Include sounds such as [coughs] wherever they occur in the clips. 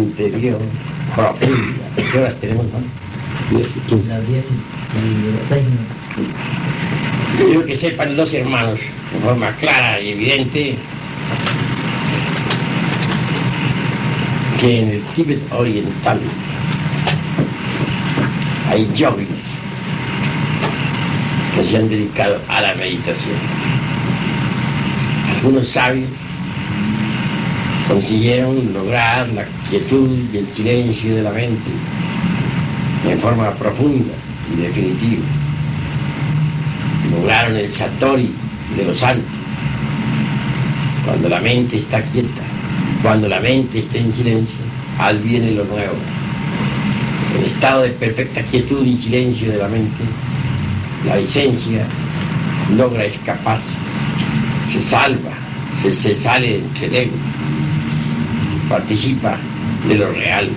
interior, profunda. [coughs] ¿Qué horas tenemos, no? Diez y quince. Las 10 y 6 minutos. Quiero que sepan los hermanos, de forma clara y evidente, que en el Tíbet oriental hay yogis que se han dedicado a la meditación. Algunos sabios consiguieron lograr la quietud y el silencio de la mente en forma profunda y definitiva. Lograron el satori de los santos. Cuando la mente está quieta, cuando la mente está en silencio, adviene lo nuevo. El estado de perfecta quietud y silencio de la mente, la esencia logra escapar, se salva, se, se sale entre el participa de lo real.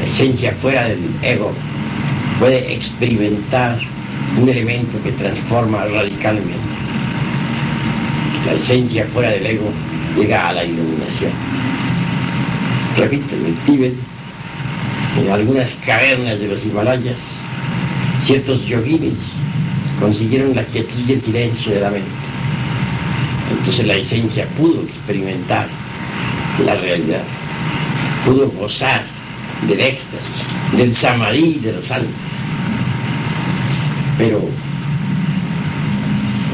La esencia fuera del ego puede experimentar un elemento que transforma radicalmente. La esencia fuera del ego llega a la iluminación. Repito, en el Tíbet, en algunas cavernas de los Himalayas, ciertos yoginis consiguieron la quietud y el silencio de la mente. Entonces la esencia pudo experimentar la realidad, pudo gozar del éxtasis, del samadhi de los santos. Pero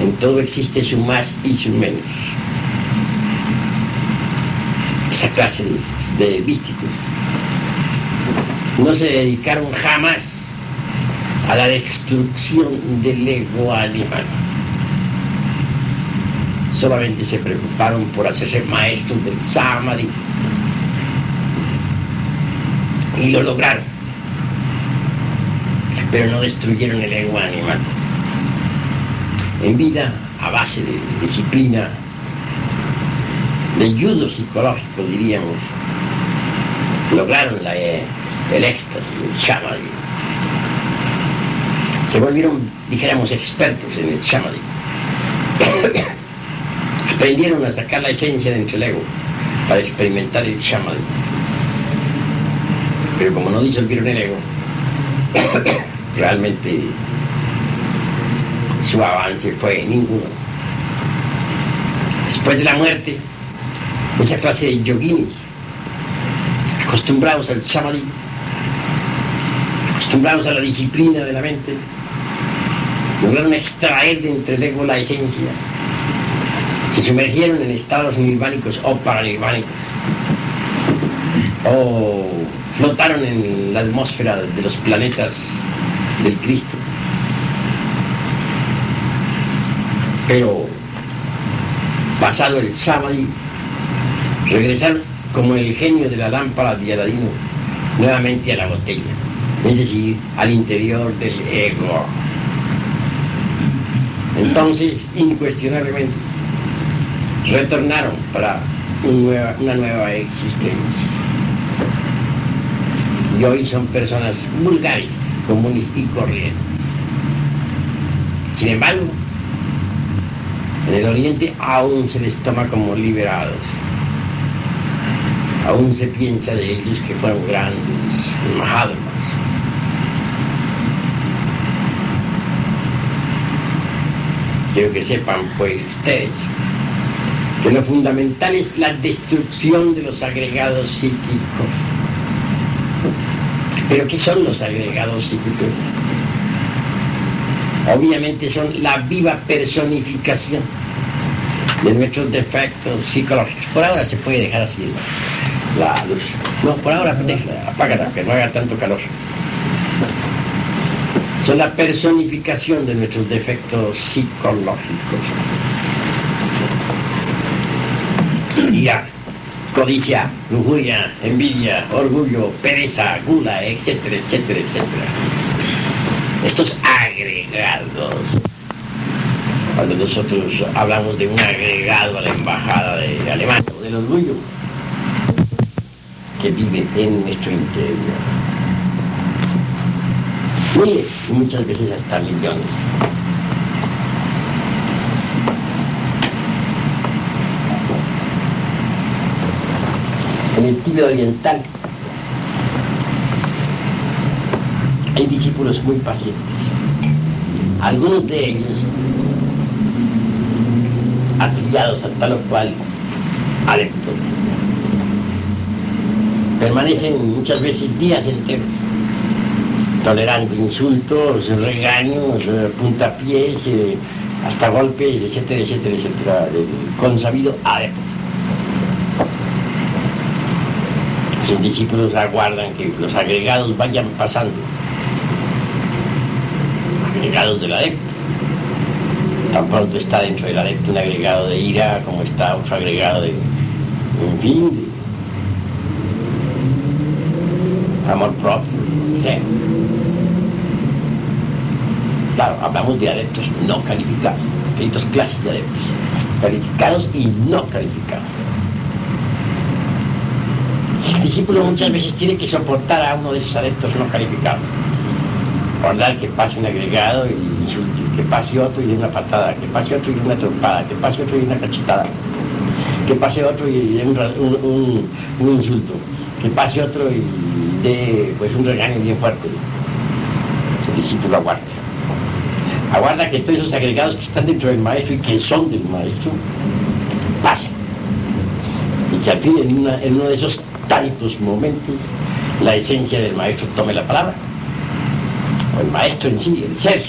en todo existe su más y su menos. Esa clase de, de místicos no se dedicaron jamás a la destrucción del ego animal. Solamente se preocuparon por hacerse maestros del samadhi. Y lo lograron. Pero no destruyeron el ego animal. En vida, a base de disciplina, de judo psicológico, diríamos, lograron la, eh, el éxtasis, el samadhi. Se volvieron, dijéramos, expertos en el samadhi. [coughs] Aprendieron a sacar la esencia de entre el ego para experimentar el samadhi. Pero como no disolvieron el ego, [coughs] realmente su avance fue ninguno. Después de la muerte, esa clase de yoginis, acostumbrados al samadhi, acostumbrados a la disciplina de la mente, lograron extraer de entre el ego la esencia, se sumergieron en estados nirvánicos o paranirvánicos, o flotaron en la atmósfera de los planetas del Cristo. Pero pasado el sábado, regresaron como el genio de la lámpara de Aladino nuevamente a la botella, es decir, al interior del ego. Entonces, incuestionablemente, retornaron para una nueva existencia. Y hoy son personas vulgares, comunes y corrientes. Sin embargo, en el Oriente aún se les toma como liberados. Aún se piensa de ellos que fueron grandes, Mahatmas. Quiero que sepan, pues, ustedes, que lo fundamental es la destrucción de los agregados psíquicos. ¿Pero qué son los agregados psíquicos? Obviamente son la viva personificación de nuestros defectos psicológicos. Por ahora se puede dejar así la, la luz. No, por ahora apágala, que no haga tanto calor. Son la personificación de nuestros defectos psicológicos. Codicia, lujuria, envidia, orgullo, pereza, gula, etcétera, etcétera, etcétera. Estos agregados. Cuando nosotros hablamos de un agregado a la embajada de Alemania, del orgullo, que vive en nuestro interior. Miles muchas veces hasta millones. En el Tíbet oriental hay discípulos muy pacientes. Algunos de ellos, afiliados a tal o cual adepto, permanecen muchas veces días enteros, tolerando insultos, regaños, eh, puntapiés, eh, hasta golpes, etcétera, etcétera, etcétera, consabido adepto. Sus discípulos aguardan que los agregados vayan pasando agregados del adepto. Tan pronto está dentro del adepto un agregado de ira, como está otro agregado de, en fin, amor propio, sea. Claro, hablamos de adeptos no calificados, dos clases de adeptos, calificados y no calificados. El discípulo muchas veces tiene que soportar a uno de esos adeptos no calificados Guardar que pase un agregado y insulte, que pase otro y una patada, que pase otro y una trompada, que pase otro y una cachetada, que pase otro y dé un, insulto, que pase otro y dé pues, un regaño bien fuerte. Ese discípulo aguarda. Aguarda que todos esos agregados que están dentro del maestro y que son del maestro pasen. Y que al fin, en uno de esos tantos momentos, la esencia del maestro tome la palabra el maestro en sí, el ser,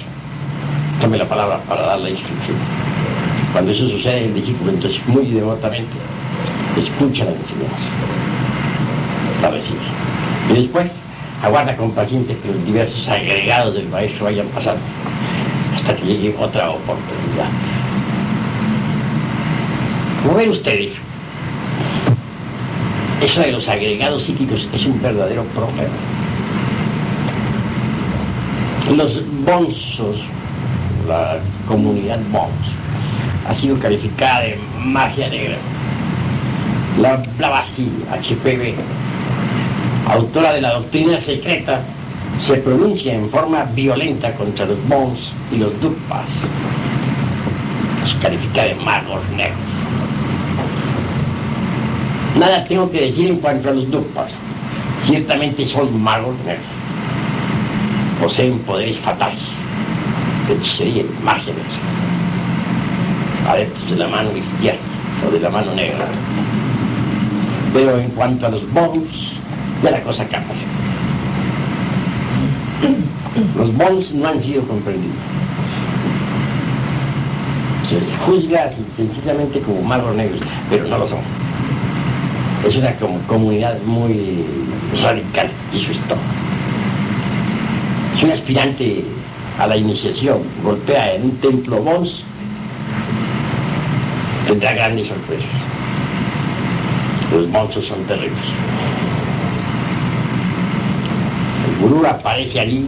tome la palabra para dar la instrucción. Cuando eso sucede, el discípulo entonces muy devotamente escucha la enseñanza, la recibe. Y después aguarda con paciencia que los diversos agregados del maestro vayan pasando hasta que llegue otra oportunidad. Como ven ustedes, eso de los agregados psíquicos es un verdadero problema los bonzos, la comunidad Bons, ha sido calificada de magia negra. La Blavatsky, HPV, autora de la doctrina secreta, se pronuncia en forma violenta contra los Bons y los Dukpas. Los califica de magos negros. Nada tengo que decir en cuanto a los Dukpas. Ciertamente son magos negros poseen poderes fatales, hechicería, magia, adeptos de la mano izquierda o de la mano negra. Pero en cuanto a los bombs, ya la cosa cambia. Los bombs no han sido comprendidos. Se les juzga sencillamente como malos negros, pero no lo son. Es una comunidad muy radical y su historia. Si un aspirante a la iniciación golpea en un templo Bons, tendrá grandes sorpresas. Los monstruos son terribles. El gurú aparece allí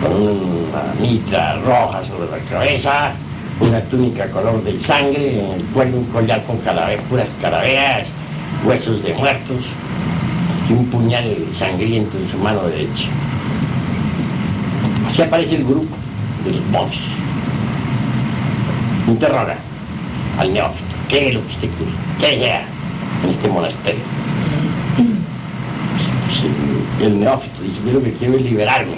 con una mitra roja sobre la cabeza, una túnica color de sangre, en el cuello un collar con calaveras, puras calaveras, huesos de muertos y un puñal sangriento en su mano derecha. Así aparece el grupo de los monjes. Interroga al neófito. ¿Qué es lo que usted quiere? ¿Qué sea en este monasterio? el neófito dice, yo lo que quiero es liberarme.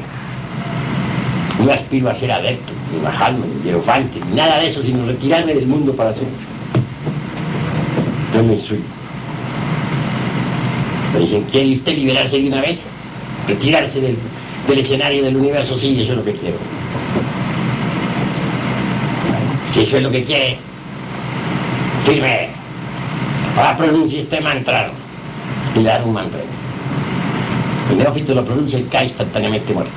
No aspiro a ser adepto, ni bajarme, ni hierofante, ni nada de eso, sino retirarme del mundo para siempre. Yo me. ¿Quiere usted liberarse de una vez? Retirarse del escenario del universo, sí, eso es lo que quiero. Si eso es lo que quiere, firme. Ahora pronuncia este mantra y le un mantra. El neófito lo pronuncia y cae instantáneamente muerto.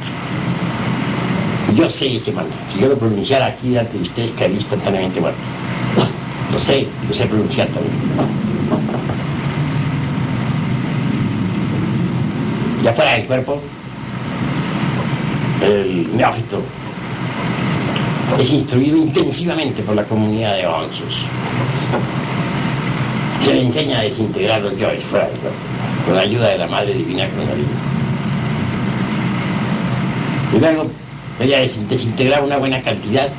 Yo sé ese mantra. Si yo lo pronunciara aquí delante de ustedes, caería instantáneamente muerto. Lo sé, lo sé pronunciar también. Ya fuera del cuerpo, el neófito es instruido intensivamente por la comunidad de onzos. Se le enseña a desintegrar los yoes fuera del cuerpo, con la ayuda de la Madre Divina Kundalini. Y luego ella desintegraba una buena cantidad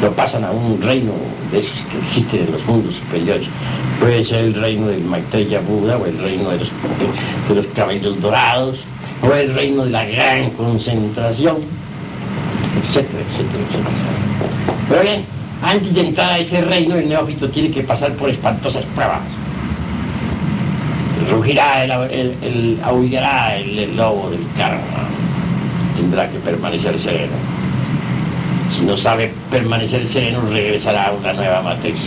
lo pasan a un reino de esos que existen en los mundos superiores. Puede ser el reino del Maitreya Buda o el reino de los, de los cabellos dorados o el reino de la gran concentración, etcétera, etcétera. Pero bien, antes de entrar a ese reino, el neófito tiene que pasar por espantosas pruebas. Rugirá, el, el, aullará el lobo del karma. Tendrá que permanecer sereno. Si no sabe permanecer sereno, regresará a una nueva matriz.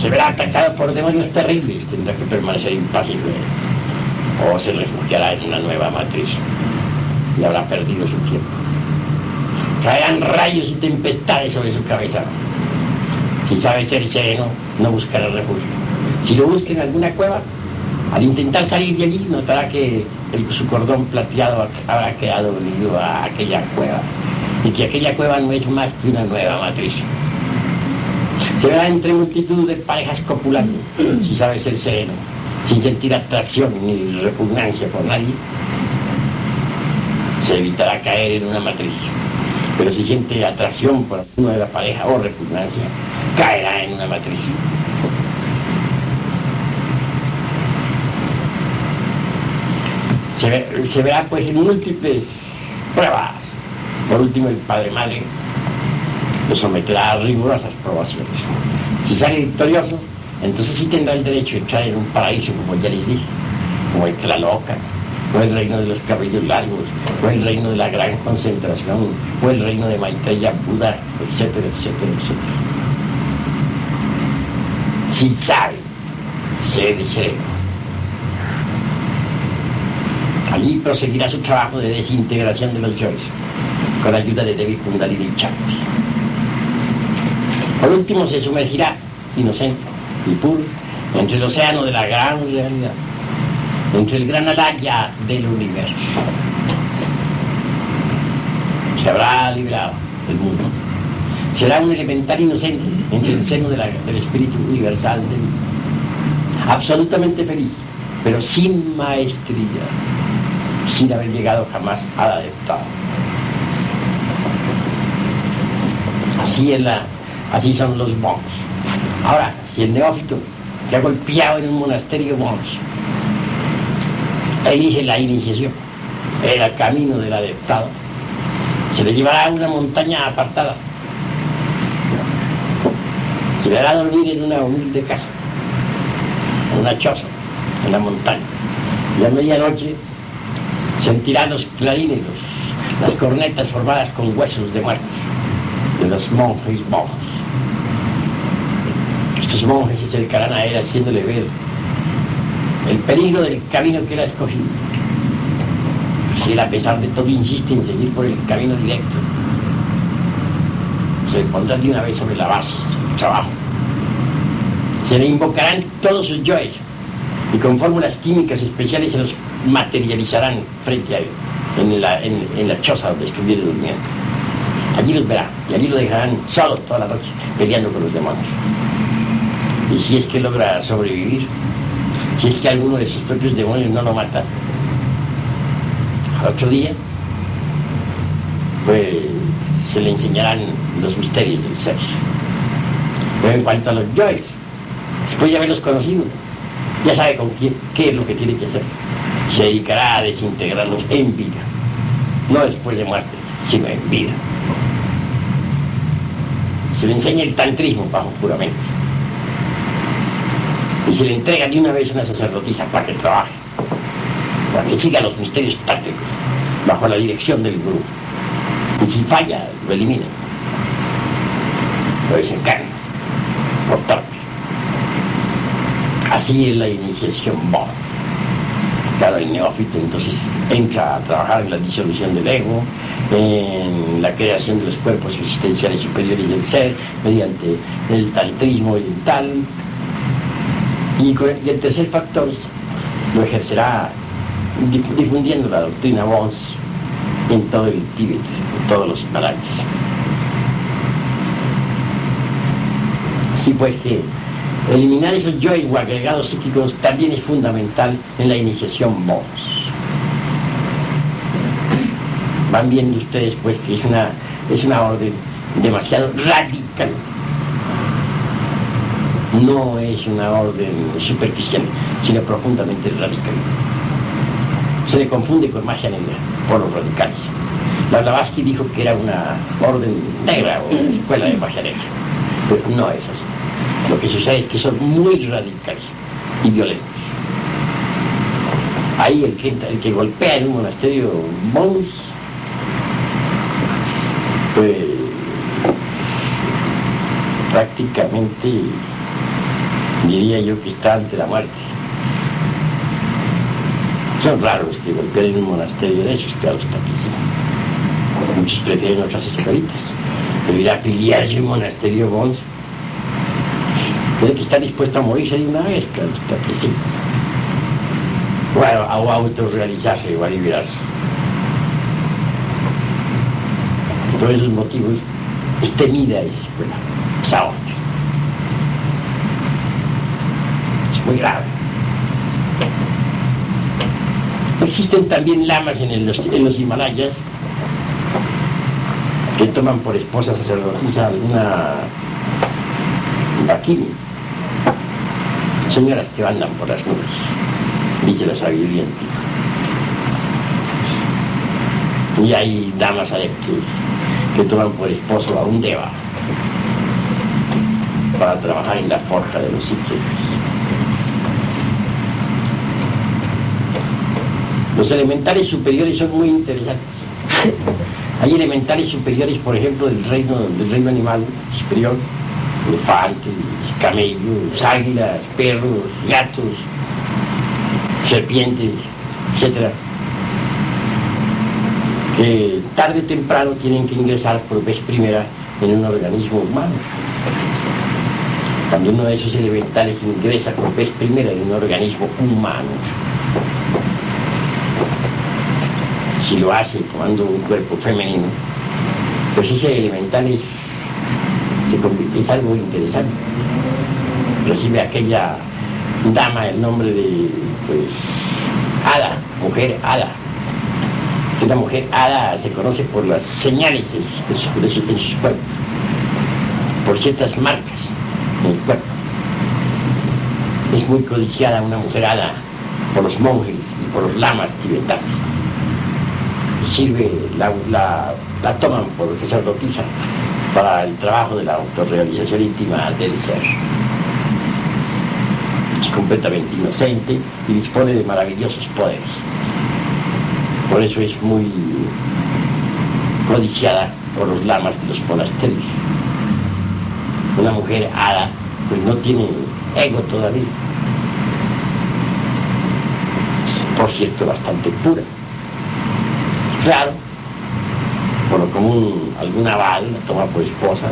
Se verá atacado por demonios terribles, tendrá que permanecer impasible. O se refugiará en una nueva matriz y habrá perdido su tiempo. Caerán rayos y tempestades sobre su cabeza. Si sabe ser sereno, no buscará refugio. Si lo busca en alguna cueva, al intentar salir de allí, notará que su cordón plateado habrá quedado unido a aquella cueva y que aquella cueva no es más que una nueva matriz. Se verá entre multitud de parejas copulando, si sabe ser sereno, sin sentir atracción ni repugnancia por nadie, se evitará caer en una matriz. Pero si siente atracción por una de la pareja o repugnancia, caerá en una matriz. Se, ve, se verá pues en múltiples pruebas. Por último, el padre madre lo someterá a rigurosas probaciones. Si sale victorioso, entonces sí tendrá el derecho de entrar en un paraíso, como ya les dije, como el Tlaloca, o el reino de los cabellos largos, o el reino de la gran concentración, o el reino de Maitreya Buda, etcétera, etcétera, etcétera. Si sabe ser sereno. Allí proseguirá su trabajo de desintegración de los yoes, con ayuda de Devi Kundalini Chanti. Por último se sumergirá, inocente y puro, entre el océano de la gran realidad, entre el gran alaya del universo. Se habrá librado del mundo. Será un elemental inocente entre el seno del espíritu universal de mí. Absolutamente feliz, pero sin maestría, sin haber llegado jamás al adeptado. Así es la, así son los monks. Ahora, si el neófito que ha golpeado en un monasterio monks elige la iniciación, el camino del adeptado, se le llevará a una montaña apartada. Se le hará dormir en una humilde casa, en una choza, en la montaña. Y a medianoche sentirá los clarines, las cornetas formadas con huesos de muertos de los monjes monjes. Estos monjes se acercarán a él haciéndole ver el peligro del camino que él ha escogido. Si él a pesar de todo insiste en seguir por el camino directo, se le pondrá de una vez sobre la base, su trabajo. Se le invocarán todos sus yoes y con fórmulas químicas especiales se los materializarán frente a él, en la, en, la choza donde estuviera durmiendo. Allí los verá y allí lo dejarán solo toda la noche peleando con los demonios. Y si es que logra sobrevivir, si es que alguno de sus propios demonios no lo mata, al otro día, pues se le enseñarán los misterios del sexo. Pero en cuanto a los yoes, después de haberlos conocido, ya sabe con quién, qué es lo que tiene que hacer. Se dedicará a desintegrarlos en vida, no después de muerte, sino en vida. Se le enseña el tantrismo bajo juramento. Y se le entrega de una vez una sacerdotisa para que trabaje, para que siga los misterios tácticos bajo la dirección del gurú. Y si falla, lo elimina. Lo desencarna, por torpe. Así es la iniciación Bon. El neófito entonces entra a trabajar en la disolución del ego, en la creación de los cuerpos existenciales superiores del ser, mediante el tantrismo oriental. Y, y el tercer factor lo ejercerá difundiendo la doctrina Bons en todo el Tíbet, en todos los Himalayas. Así pues que eliminar esos yoes o agregados psíquicos también es fundamental en la iniciación Bons van viendo ustedes pues que es una es una orden demasiado radical. No es una orden super cristiana, sino profundamente radical. Se le confunde con magia negra por los radicales. La Blavatsky dijo que era una orden negra o escuela de magia no es así. Lo que sucede es que son muy radicales y violentos. Ahí el que, el que golpea en un monasterio Mons, pues prácticamente diría yo que está ante la muerte. Son raros que golpeen en un monasterio de esos, que los campesinos. Muchos prefieren otras escuelitas. Pero ir a un monasterio Mons, tiene que estar dispuesto a morirse de una vez, claro, está que sí. O autorrealizarse o a liberarse. Por todos esos motivos es temida esa escuela, esa orden. Es muy grave. Existen también lamas en, los, Himalayas que toman por esposa sacerdotisa alguna Bakini. Señoras que andan por las nubes, dice la sabiduría antigua. Y hay damas adeptus que toman por esposo a un deva para trabajar en la forja de los sitios. Los elementales superiores son muy interesantes. [laughs] Hay elementales superiores, por ejemplo, del reino, del reino animal superior, elefantes, camellos, águilas, perros, gatos, serpientes, etc. Que tarde o temprano tienen que ingresar por vez primera en un organismo humano. También uno de esos elementales ingresa por vez primera en un organismo humano. Si lo hace tomando un cuerpo femenino, pues ese elemental es, se convierte, es algo interesante. Recibe aquella dama el nombre de, pues, Ada, mujer Ada. Esta mujer Ada se conoce por las señales de sus, de sus, sus cuerpos, por ciertas marcas en el cuerpo. Es muy codiciada una mujer Ada por los monjes y por los lamas tibetanos. Sirve, la, la, la toman por sacerdotisa para el trabajo de la autorrealización íntima del ser. Es completamente inocente y dispone de maravillosos poderes. Por eso es muy codiciada por los lamas de los monasterios. Una mujer hada, pues no tiene ego todavía. Es, por cierto, bastante pura. Claro, por lo común algún abad la toma por esposa,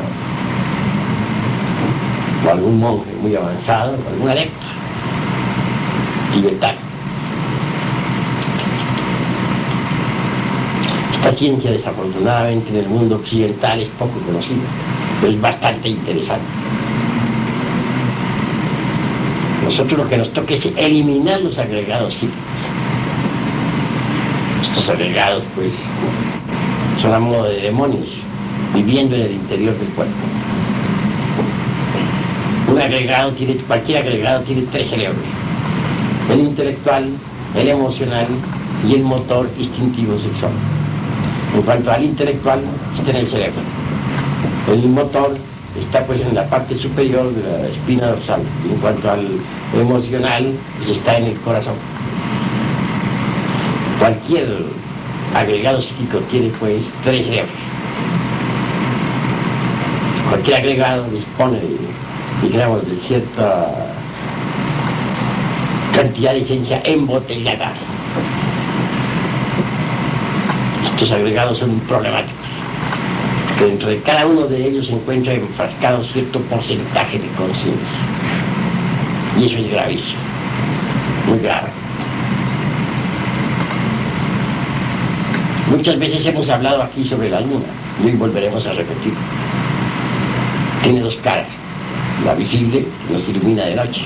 o algún monje muy avanzado, o algún adepto tibetano. Esta ciencia desafortunadamente en el mundo occidental es poco conocida, pero es bastante interesante. Nosotros lo que nos toca es eliminar los agregados psíquicos. Estos agregados, pues, son a modo de demonios, viviendo en el interior del cuerpo. Un agregado tiene, cualquier agregado tiene tres cerebros. El intelectual, el emocional y el motor instintivo sexual. En cuanto al intelectual, está en el cerebro. El motor está pues en la parte superior de la espina dorsal. En cuanto al emocional, pues está en el corazón. Cualquier agregado psíquico tiene pues tres cerebros. Cualquier agregado dispone, digamos, de cierta cantidad de esencia embotellada. Estos agregados son problemáticos, porque dentro de cada uno de ellos se encuentra enfrascado cierto porcentaje de conciencia. Y eso es gravísimo, muy grave. Muchas veces hemos hablado aquí sobre la luna y hoy volveremos a repetir. Tiene dos caras, la visible que nos ilumina de noche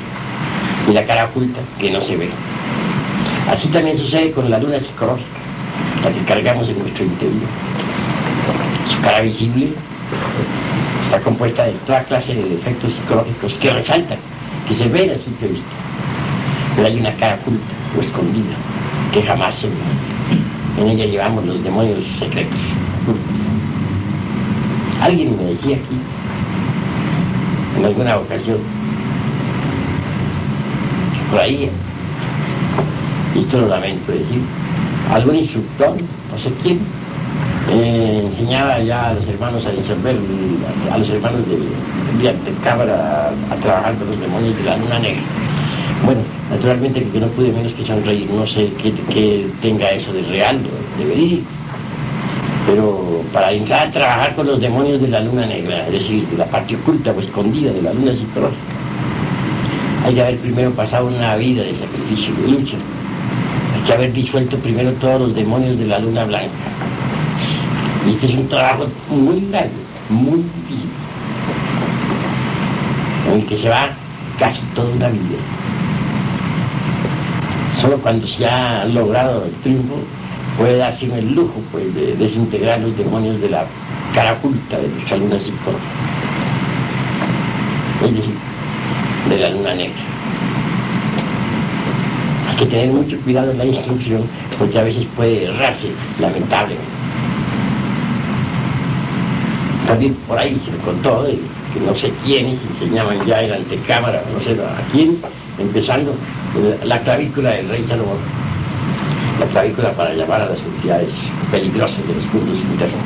y la cara oculta que no se ve. Así también sucede con la luna psicológica, la que cargamos en nuestro interior. Su cara visible está compuesta de toda clase de defectos psicológicos que resaltan, que se ven a simple vista. Pero hay una cara oculta o escondida que jamás se ve. En ella llevamos los demonios secretos. Alguien me decía aquí, en alguna ocasión, por ahí, y esto lo lamento decir, algún instructor, no sé quién, eh, enseñaba ya a los hermanos a disolver, a los hermanos de, de, Cámara a, trabajar con los demonios de la luna negra. Bueno, naturalmente que no pude menos que sonreír, no sé qué, tenga eso de real, de verídico, pero para entrar a trabajar con los demonios de la luna negra, es decir, de la parte oculta o escondida de la luna psicológica, hay que haber primero pasado una vida de sacrificio, de lucha, hay que haber disuelto primero todos los demonios de la luna blanca. Y este es un trabajo muy largo, muy difícil, en el que se va casi toda una vida. Solo cuando se ha logrado el triunfo puede darse el lujo pues, de desintegrar los demonios de la cara oculta de nuestra luna psicológica. Es decir, de la luna negra. Hay que tener mucho cuidado en la instrucción porque a veces puede errarse, lamentablemente. También por ahí se me contó que no sé quiénes enseñaban ya en antecámara, no sé a quién, empezando la clavícula del rey Salomón, la clavícula para llamar a las entidades peligrosas de los puntos internos.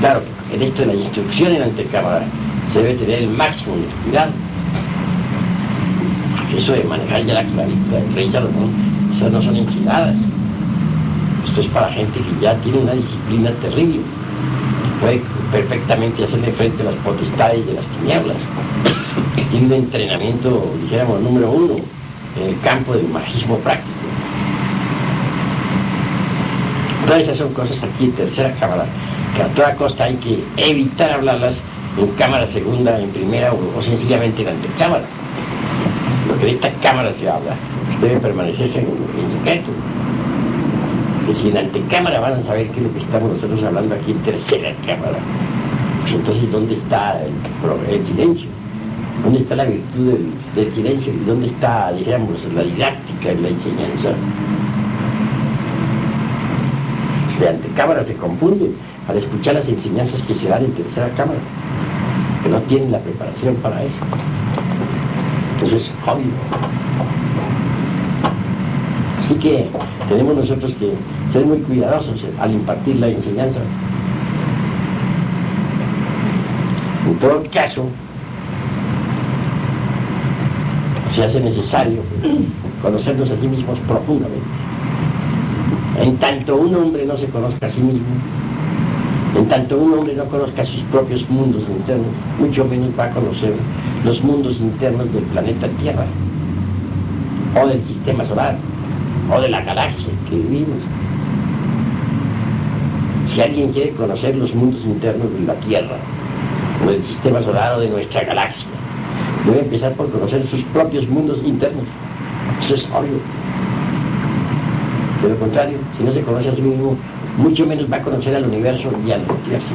Claro, en esto de la instrucción en antecámara se debe tener el máximo de cuidado. Eso de manejar ya la clavícula del rey Salomón, esas no son enchiladas. Esto es para gente que ya tiene una disciplina terrible. Puede perfectamente hacerle frente a las potestades de las tinieblas. [coughs] Tiene un entrenamiento, dijéramos, número uno, en el campo del magismo práctico. Todas esas son cosas aquí en tercera cámara, que a toda costa hay que evitar hablarlas en cámara segunda, en primera o, sencillamente en antecámara. Lo que de esta cámara se habla debe permanecerse en, en secreto. Que si en antecámara van a saber qué es lo que estamos nosotros hablando aquí en tercera cámara, pues entonces ¿dónde está el, el silencio? ¿Dónde está la virtud del, silencio? ¿Y dónde está, digamos, la didáctica en la enseñanza? De antecámara se confunde al escuchar las enseñanzas que se dan en tercera cámara, que no tienen la preparación para eso. Eso es obvio. Así que tenemos nosotros que ser muy cuidadosos al impartir la enseñanza. En todo caso, se hace necesario conocernos a sí mismos profundamente. En tanto un hombre no se conozca a sí mismo, en tanto un hombre no conozca sus propios mundos internos, mucho menos va a conocer los mundos internos del planeta Tierra, o del sistema solar, o de la galaxia que vivimos. Si alguien quiere conocer los mundos internos de la Tierra, o del sistema solar o de nuestra galaxia, debe empezar por conocer sus propios mundos internos. Eso es obvio. De lo contrario, si no se conoce a sí mismo, mucho menos va a conocer al universo y al multiverso.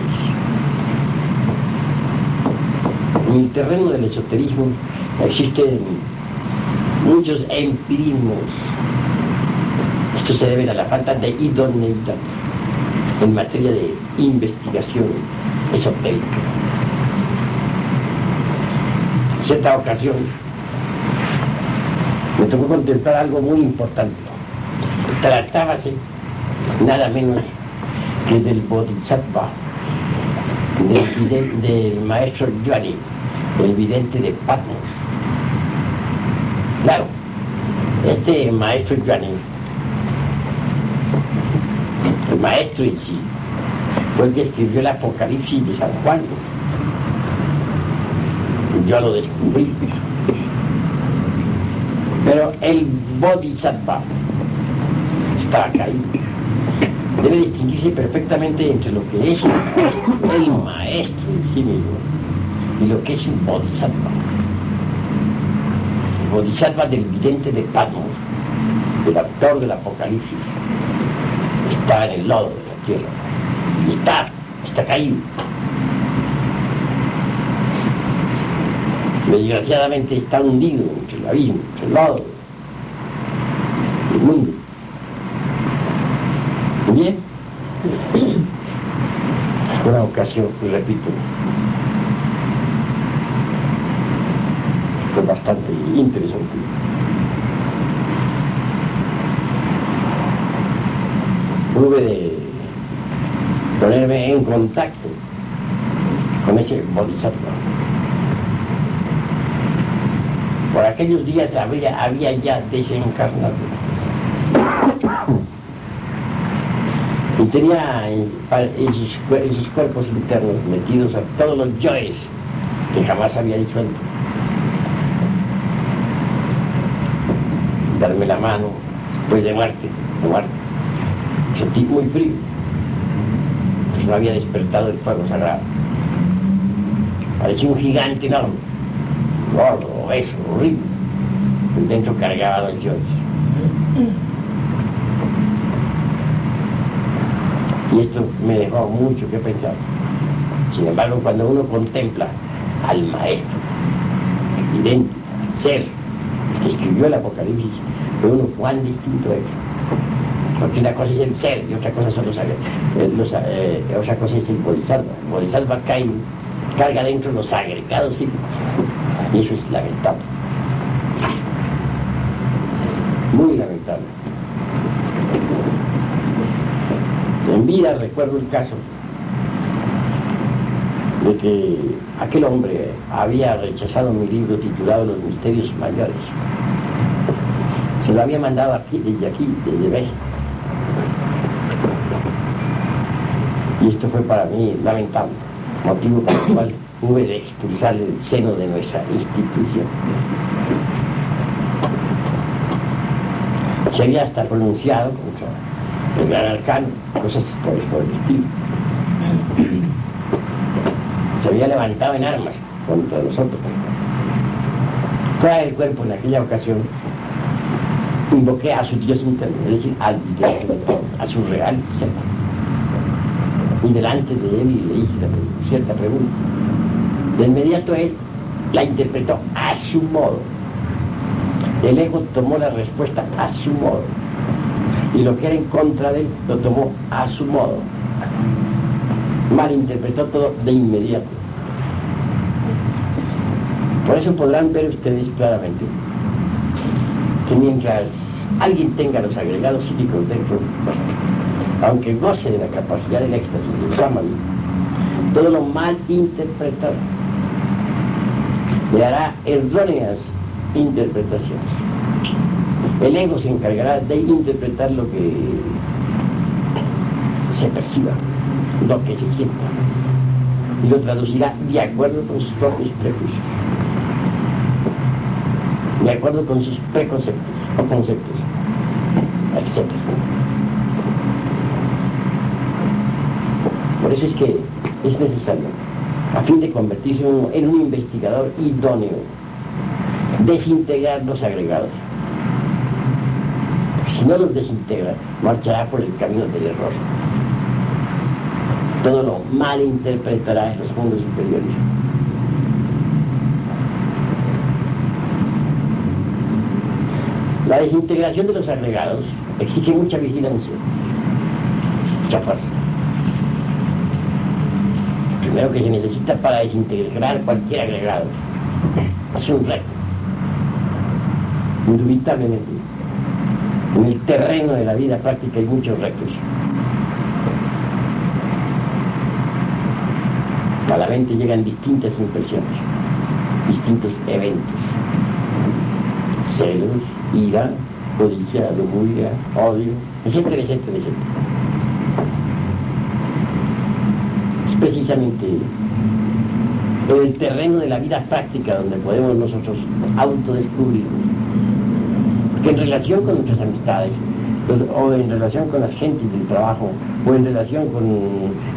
En el terreno del esoterismo existen muchos empirismos. Esto se debe a la falta de idoneidad en materia de investigación esotérica cierta ocasión me tocó contemplar algo muy importante. Tratábase nada menos que del Bodhisattva, del, maestro Yuani, el vidente de Patmos. Claro, este maestro Yuani, el maestro en sí, fue el que escribió el Apocalipsis de San Juan yo lo descubrí. Pero el bodhisattva está acá. Debe distinguirse perfectamente entre lo que es el maestro, en sí y lo que es un bodhisattva. El bodhisattva del vidente de Patmos, el autor del Apocalipsis, está en el lodo de la tierra. Y está está caído. Desgraciadamente está hundido entre el abismo, entre el lado, el mundo. Bien, una ocasión, repito, fue bastante interesante. Tuve de ponerme en contacto con ese bodhisattva. Por aquellos días había, ya desencarnado. Y tenía esos, esos cuerpos internos metidos a todos los yoes que jamás había disuelto. Darme la mano después de muerte, de muerte. Sentí muy frío. Pues no había despertado el fuego sagrado. Parecía un gigante enorme, gordo, obeso, horrible. Dentro cargaba los yoes. Y esto me dejó mucho que pensar. Sin embargo, cuando uno contempla al maestro, evidente, ser, que escribió el Apocalipsis, ve uno cuán distinto es. Porque una cosa es el ser y otra cosa son los, eh, los eh, otra cosa es el bodhisattva. El bodhisattva cae, carga dentro los agregados y eso es lamentable. Muy lamentable. En vida recuerdo el caso de que aquel hombre había rechazado mi libro titulado Los Misterios Mayores. Se lo había mandado aquí, desde aquí, desde México. Y esto fue para mí lamentable, motivo por el cual hube de expulsarle del seno de nuestra institución. Se había hasta pronunciado contra el gran arcano, cosas por, el estilo. Se había levantado en armas contra nosotros. Fuera del cuerpo en aquella ocasión, invoqué a su Dios interno, es decir, al Dios, a su real ser. Y delante de él le hice cierta pregunta. De inmediato él la interpretó a su modo. El ego tomó la respuesta a su modo. Y lo que era en contra de él lo tomó a su modo. Malinterpretó todo de inmediato. Por eso podrán ver ustedes claramente que mientras alguien tenga los agregados psíquicos dentro, aunque goce de la capacidad del éxtasis del samadhi, todo lo mal interpretado le hará erróneas interpretaciones. El ego se encargará de interpretar lo que se perciba, lo que se sienta, y lo traducirá de acuerdo con sus propios prejuicios, de acuerdo con sus preconceptos o conceptos, etc. Por eso es que es necesario, a fin de convertirse en un investigador idóneo, desintegrar los agregados. Si no los desintegra, marchará por el camino del error. Todo lo mal interpretará en los mundos superiores. La desintegración de los agregados exige mucha vigilancia, mucha fuerza. Primero que se necesita para desintegrar cualquier agregado. Es un reto. Indubitablemente. En el terreno de la vida práctica hay muchos retos. A la mente llegan distintas impresiones, distintos eventos. Celos, ira, codicia, lujuria, odio, etcétera, etcétera, etcétera. Es precisamente en el terreno de la vida práctica donde podemos nosotros autodescubrirnos. Porque en relación con nuestras amistades, pues, o en relación con las gentes del trabajo, o en relación con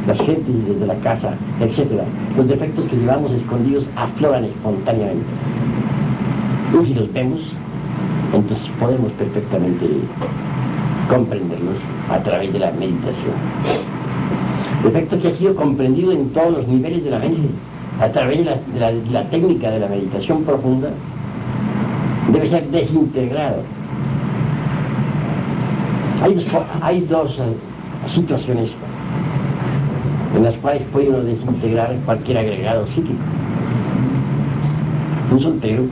las gentes desde la casa, etc. Los defectos que llevamos escondidos afloran espontáneamente. Y si los vemos, entonces podemos perfectamente comprenderlos a través de la meditación. Defecto que ha sido comprendido en todos los niveles de la mente, a través de la, técnica de la meditación profunda, debe ser desintegrado. Hay dos, hay dos eh, situaciones en las cuales puede uno desintegrar cualquier agregado psíquico. Un soltero,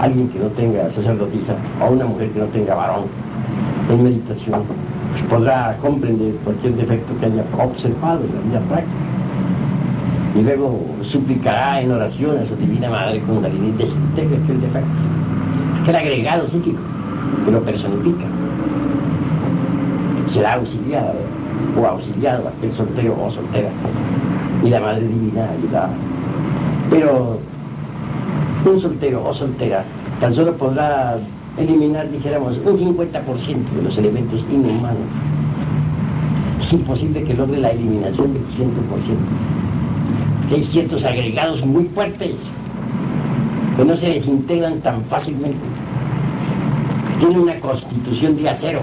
alguien que no tenga sacerdotisa, o una mujer que no tenga varón en meditación, podrá comprender cualquier defecto que haya observado en la vida práctica. Y luego suplicará en oración a su divina madre con la y desintegra aquel defecto. Aquel agregado psíquico que lo personifica. Será auxiliado o auxiliado aquel soltero o soltera. Y la Madre Divina ayudará. Pero un soltero o soltera tan solo podrá eliminar, dijéramos, un 50% de los elementos inhumanos. Es imposible que logre la eliminación del 100%. hay ciertos agregados muy fuertes que no se desintegran tan fácilmente. Tienen una constitución de acero.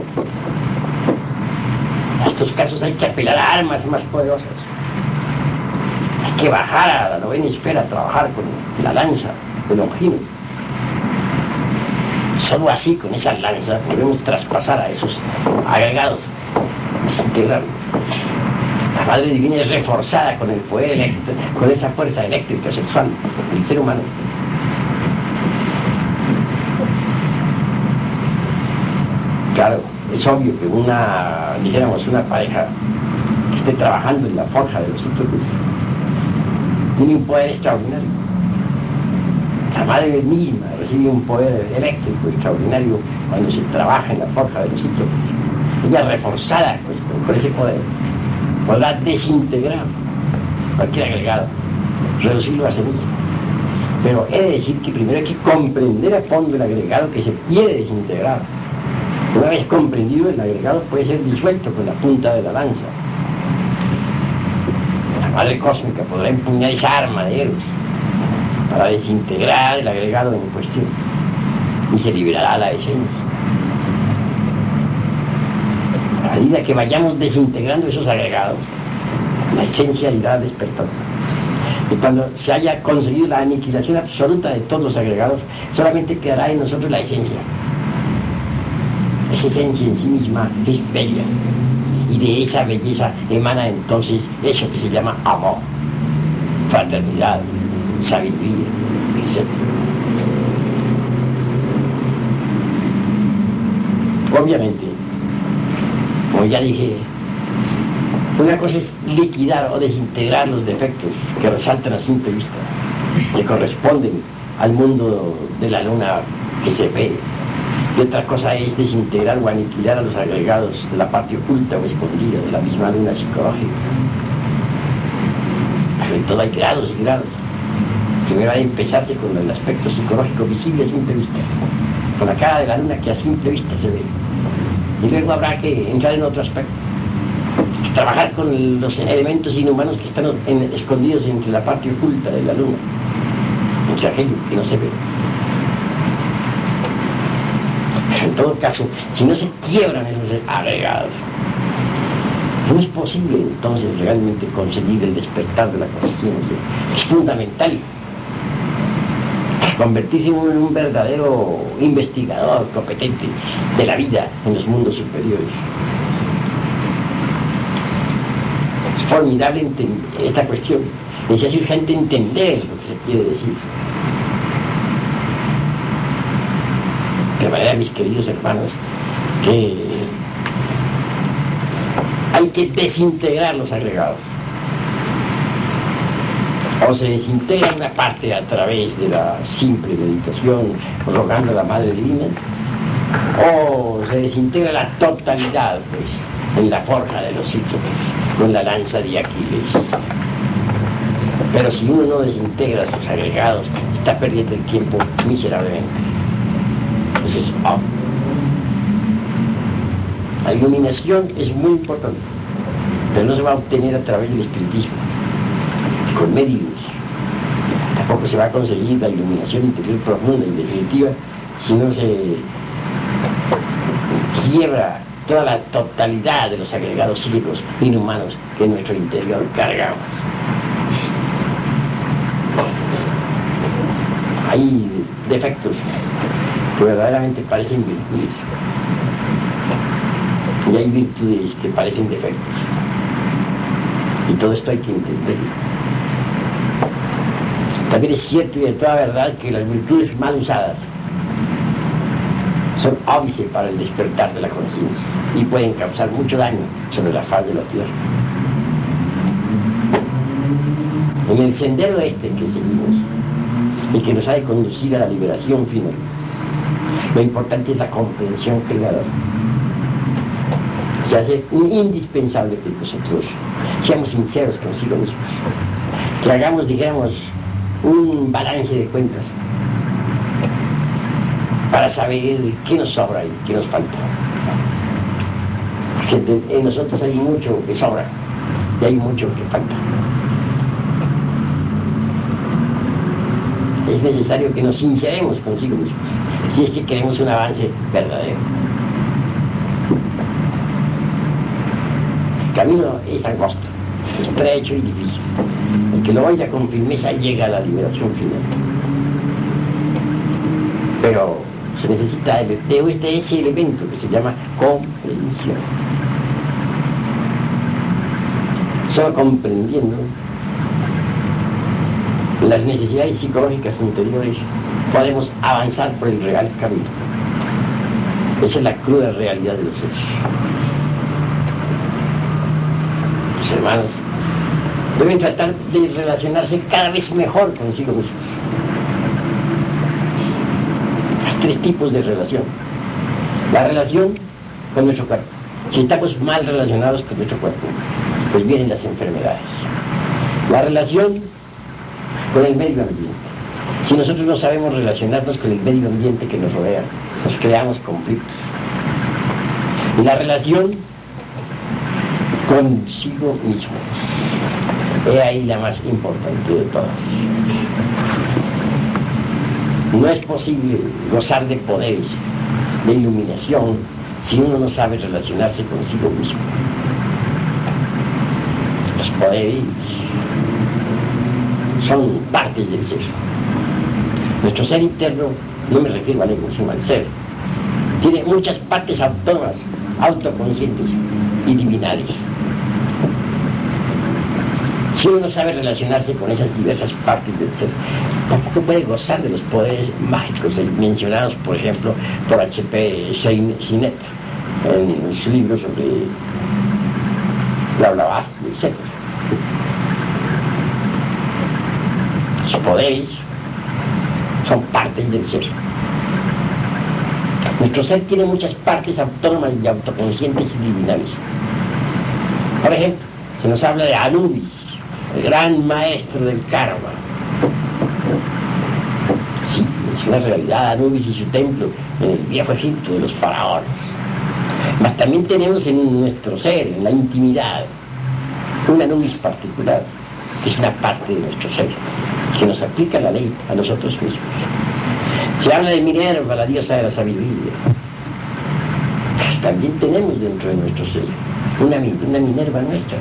En estos casos hay que apelar a armas más poderosas. Hay que bajar a la novena esfera a trabajar con la lanza de Longino. Solo así, con esas lanzas, podemos traspasar a esos agregados. La Madre Divina es reforzada con el poder eléctrico, con esa fuerza eléctrica sexual del ser humano. Claro, es obvio que una, dijéramos, una pareja que esté trabajando en la forja de los ciclos tiene un poder extraordinario. La madre misma recibe un poder eléctrico extraordinario cuando se trabaja en la forja de los ciclos. Ella reforzada pues, con ese poder podrá desintegrar cualquier agregado, reducirlo a ceniza. Pero he de decir que primero hay que comprender a fondo el agregado que se quiere desintegrar una vez comprendido, el agregado puede ser disuelto con la punta de la lanza. La madre cósmica podrá empuñar esa arma de Eros para desintegrar el agregado en cuestión y se liberará la esencia. A medida que vayamos desintegrando esos agregados, la esencia irá despertando. Y cuando se haya conseguido la aniquilación absoluta de todos los agregados, solamente quedará en nosotros la esencia esa esencia en sí misma es bella. Y de esa belleza emana entonces eso que se llama amor, fraternidad, sabiduría, etc. Obviamente, como ya dije, una cosa es liquidar o desintegrar los defectos que resaltan a simple vista, que corresponden al mundo de la luna que se ve y otra cosa es desintegrar o aniquilar a los agregados de la parte oculta o escondida de la misma luna psicológica. Pero en todo hay grados y grados. Primero va a empezarse con el aspecto psicológico visible a simple vista, con la cara de la luna que a simple vista se ve. Y luego habrá que entrar en otro aspecto, trabajar con los elementos inhumanos que están escondidos entre la parte oculta de la luna, entre aquello que no se ve. en todo caso, si no se quiebran esos agregados, no es posible entonces realmente conseguir el despertar de la conciencia. Es fundamental convertirse en un verdadero investigador competente de la vida en los mundos superiores. Es formidable esta cuestión. Es urgente entender lo que se quiere decir. de manera, mis queridos hermanos, que hay que desintegrar los agregados. O se desintegra una parte a través de la simple meditación, rogando a la Madre Divina, o se desintegra la totalidad, pues, en la forja de los sitios, con la lanza de Aquiles. Pero si uno no desintegra sus agregados, está perdiendo el tiempo miserablemente. La iluminación es muy importante, pero no se va a obtener a través del espiritismo, con medios. Tampoco se va a conseguir la iluminación interior profunda y definitiva si no se quiebra toda la totalidad de los agregados psíquicos inhumanos que en nuestro interior cargamos. Hay defectos que verdaderamente parecen virtudes. Y hay virtudes que parecen defectos. Y todo esto hay que entenderlo. También es cierto y de toda verdad que las virtudes mal usadas son óbices para el despertar de la conciencia y pueden causar mucho daño sobre la faz de la tierra. En el sendero este que seguimos y que nos ha de conducir a la liberación final, lo importante es la comprensión creadora. Se hace indispensable que nosotros seamos sinceros consigo mismos, que hagamos, digamos, un balance de cuentas para saber qué nos sobra y qué nos falta. Porque en nosotros hay mucho que sobra y hay mucho que falta. Es necesario que nos sinceremos consigo mismos, si es que queremos un avance verdadero. El camino es angosto, estrecho y difícil. Que lo vaya con firmeza llega a la liberación final. Pero se necesita de este ese elemento que se llama comprensión. Solo comprendiendo las necesidades psicológicas interiores podemos avanzar por el real camino. Esa es la cruda realidad de los hechos. Los hermanos deben tratar de relacionarse cada vez mejor consigo mismos. Hay tres tipos de relación. La relación con nuestro cuerpo. Si estamos mal relacionados con nuestro cuerpo, pues vienen las enfermedades. La relación con el medio ambiente. Si nosotros no sabemos relacionarnos con el medio ambiente que nos rodea, nos creamos conflictos. Y la relación consigo mismo. Es ahí la más importante de todas. No es posible gozar de poderes, de iluminación, si uno no sabe relacionarse consigo mismo. Los poderes son partes del ser. Nuestro ser interno, no me refiero al ego, sino al ser, tiene muchas partes autónomas, autoconscientes y divinales. Si uno no sabe relacionarse con esas diversas partes del ser, tampoco puede gozar de los poderes mágicos mencionados, por ejemplo, por H.P. Sinet en su libro sobre la Blavatsky, etc. Los poderes son partes del ser. Nuestro ser tiene muchas partes autónomas y autoconscientes y divinales. Por ejemplo, se nos habla de Anubis, el gran maestro del karma. Sí, es una realidad Anubis y su templo en el viejo Egipto de los faraones. Mas también tenemos en nuestro ser, en la intimidad, un Anubis particular, que es una parte de nuestro ser, que nos aplica la ley a nosotros mismos. Se habla de Minerva, la diosa de la sabiduría. Pues también tenemos dentro de nuestro ser una, una Minerva nuestra,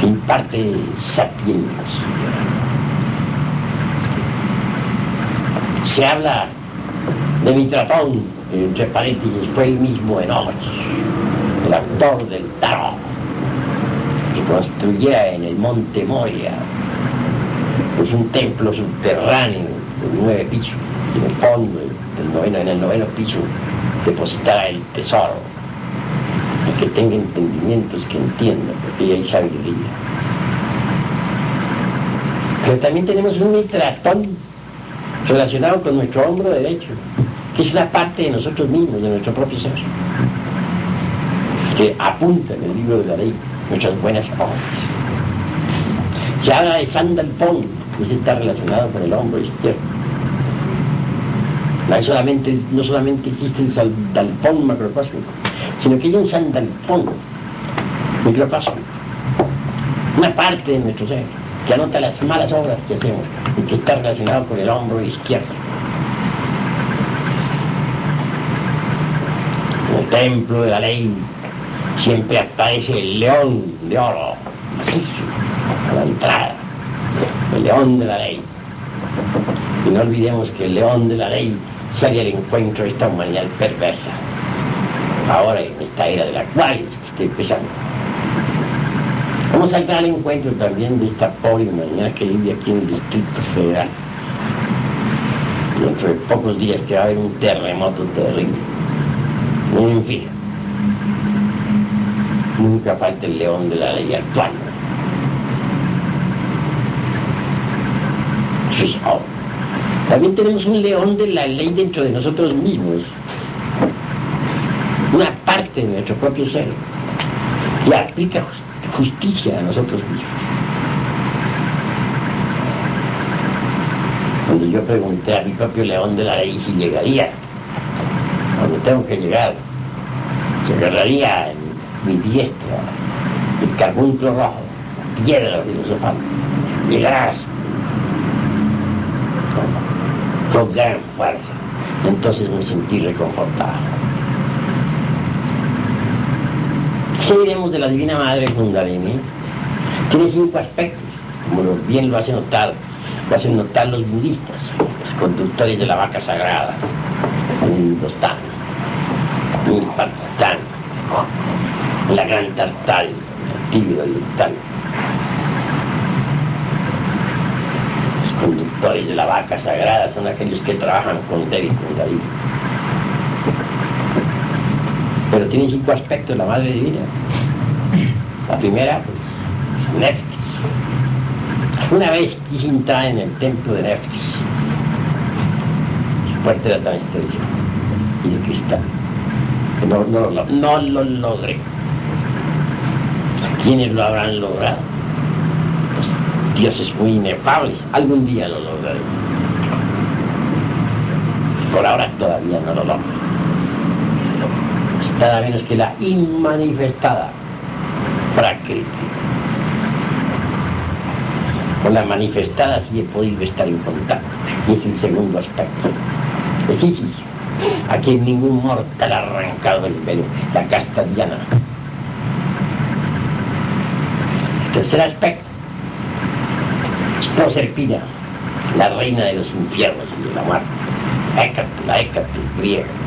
que imparte sapiencia. Se habla de Mitratón, entre paréntesis, fue el mismo Enoch, el actor del tarot, que construyera en el monte Moria, pues un templo subterráneo de nueve pisos, en el fondo del noveno, en el noveno piso depositará el tesoro. Que tenga entendimientos que entienda, porque ahí hay sabiduría. Pero también tenemos un mitratón relacionado con nuestro hombro derecho, que es una parte de nosotros mismos, de nuestro propio ser, que apunta en el libro de la ley nuestras buenas obras. Se habla de Sandalpón, que está relacionado con el hombro izquierdo. No solamente, no solamente existe el sandalpón macrocósmico, sino que hay un sandalpón microcósmico, una parte de nuestro ser, que anota las malas obras que hacemos y que está relacionado con el hombro izquierdo. templo de la ley siempre aparece el león de oro, a la entrada, el león de la ley. Y no olvidemos que el león de la ley sale al encuentro de esta humanidad perversa, ahora en esta era de la cual estoy empezando. Vamos a entrar al encuentro también de esta pobre humanidad que vive aquí en el Distrito Federal. Dentro de pocos días que va a haber un terremoto terrible. En fin, nunca falta el león de la ley actual. También tenemos un león de la ley dentro de nosotros mismos. Una parte de nuestro propio ser. Que aplica justicia a nosotros mismos. Cuando yo pregunté a mi propio león de la ley si llegaría, cuando tengo que llegar, se agarraría en mi diestra el carbúnculo rojo, piedra filosofal. Llegarás con gran fuerza. Entonces me sentí reconfortado. ¿Qué diremos de la Divina Madre Kundalini? Tiene cinco aspectos, como bien lo hacen notar, lo hacen notar los budistas, los conductores de la vaca sagrada, en Hindostán, en Pakistán, la Gran Tartal, el Tíbet oriental. Los conductores de la vaca sagrada son aquellos que trabajan con Devi Kundalini. Pero tiene cinco aspectos la Madre Divina. La primera, pues, Neftis. Una vez quise entrar en el templo de Neftis. Su puerta era tan estrecha y de cristal. Que no, no, lo logré. ¿Quiénes lo habrán logrado? Pues, dioses muy inefables. Algún día lo lograré. Por ahora todavía no lo logro nada menos que la inmanifestada Prakriti. Con la manifestada sí he podido estar en contacto, y es el segundo aspecto. Es Isis, a quien ningún mortal ha arrancado el velo, la casta diana. Tercer aspecto, Proserpina, la reina de los infiernos y de la muerte, Hécate, la Hécate griega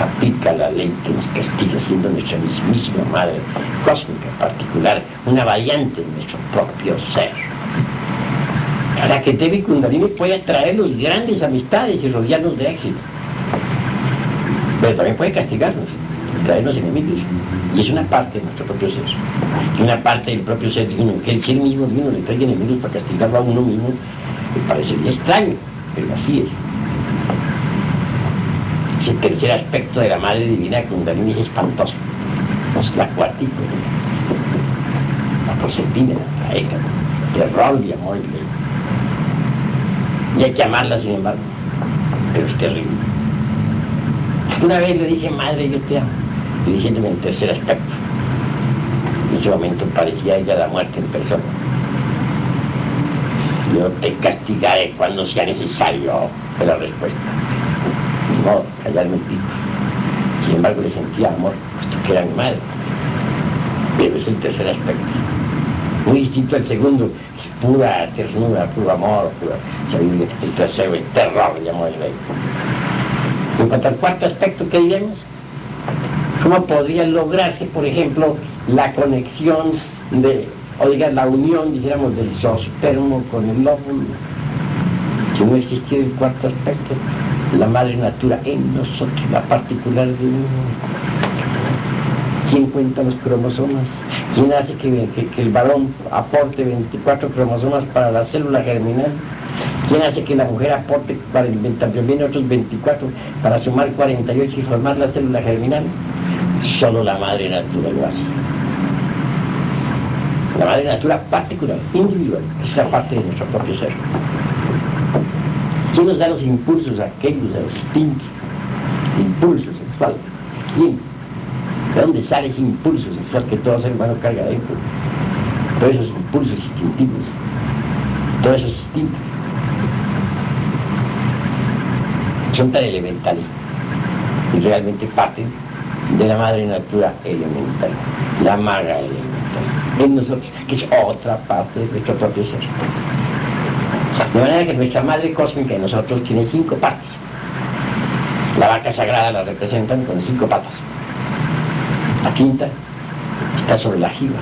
aplica la ley que nos castiga siendo nuestra mismísima madre cósmica particular, una variante de nuestro propio ser. Para que Devi Kundalini pueda traernos grandes amistades y rodearnos de éxito. Pero también puede castigarnos, traernos enemigos. Y es una parte de nuestro propio ser. Una parte del propio ser divino, que el ser mismo divino le traiga enemigos para castigarlo a uno mismo, me parecería extraño, pero así es el tercer aspecto de la Madre Divina Kundalini es espantoso. Es la cuartícula, la porcipina, la éca, terror de amor y ley. Y hay que amarla sin embargo, pero es terrible. Una vez le dije, madre, yo te amo, y diciéndome el tercer aspecto. En ese momento parecía ella la muerte en persona. Yo te castigaré cuando sea necesario, fue la respuesta el pico. Sin embargo, le sentía amor, puesto que era mi madre. Pero es el tercer aspecto. Muy distinto al segundo, es pura ternura, puro amor, pura sabiduría. El tercero es terror, llamó el rey. En cuanto al cuarto aspecto, ¿qué diremos? ¿Cómo podría lograrse, por ejemplo, la conexión de, o diga, la unión, dijéramos, del zoospermo con el óvulo? Si no existiera el cuarto aspecto, la madre natura en nosotros, la particular de uno. ¿Quién cuenta los cromosomas? ¿Quién hace que, el varón aporte 24 cromosomas para la célula germinal? ¿Quién hace que la mujer aporte también otros 24 para sumar 48 y formar la célula germinal? Solo la madre natura lo hace. La madre natura particular, individual, es la parte de nuestro propio ser. ¿Quién nos da los impulsos aquellos, a los instintos? Impulso sexual. ¿Quién? ¿De dónde sale ese impulso sexual que todo ser humano carga dentro? Todos esos impulsos instintivos, todos esos instintos son tan elementales y realmente parten de la madre natura elemental, la maga elemental, en nosotros, que es otra parte de nuestro propio ser. De manera que nuestra madre cósmica en nosotros tiene cinco partes. La vaca sagrada la representan con cinco patas. La quinta está sobre la jiba.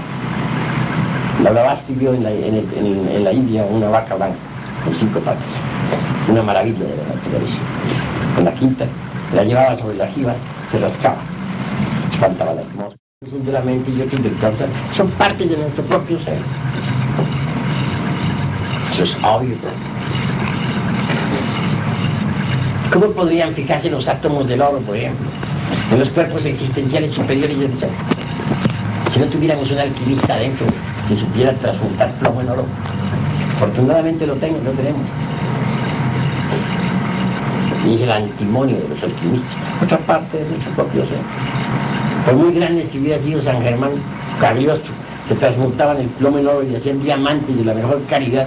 La Blavasti vio en la, en la India una vaca blanca con cinco patas. Una maravilla de la naturaleza. Con la quinta la llevaba sobre la jiba, se rascaba, espantaba la atmósfera. Sinceramente, y otros del cáncer son parte de nuestro propio ser. Eso es obvio. ¿Cómo podrían fijarse los átomos del oro, por ejemplo, en los cuerpos existenciales superiores ser? Si no tuviéramos un alquimista adentro que supiera transmutar plomo en oro. Afortunadamente lo tengo, lo tenemos y es el antimonio de los alquimistas, otra parte de nuestro propio ser. Por muy grande que hubiera sido San Germán Cagliostro, que transmutaban el plomo en oro y hacían diamantes de la mejor calidad,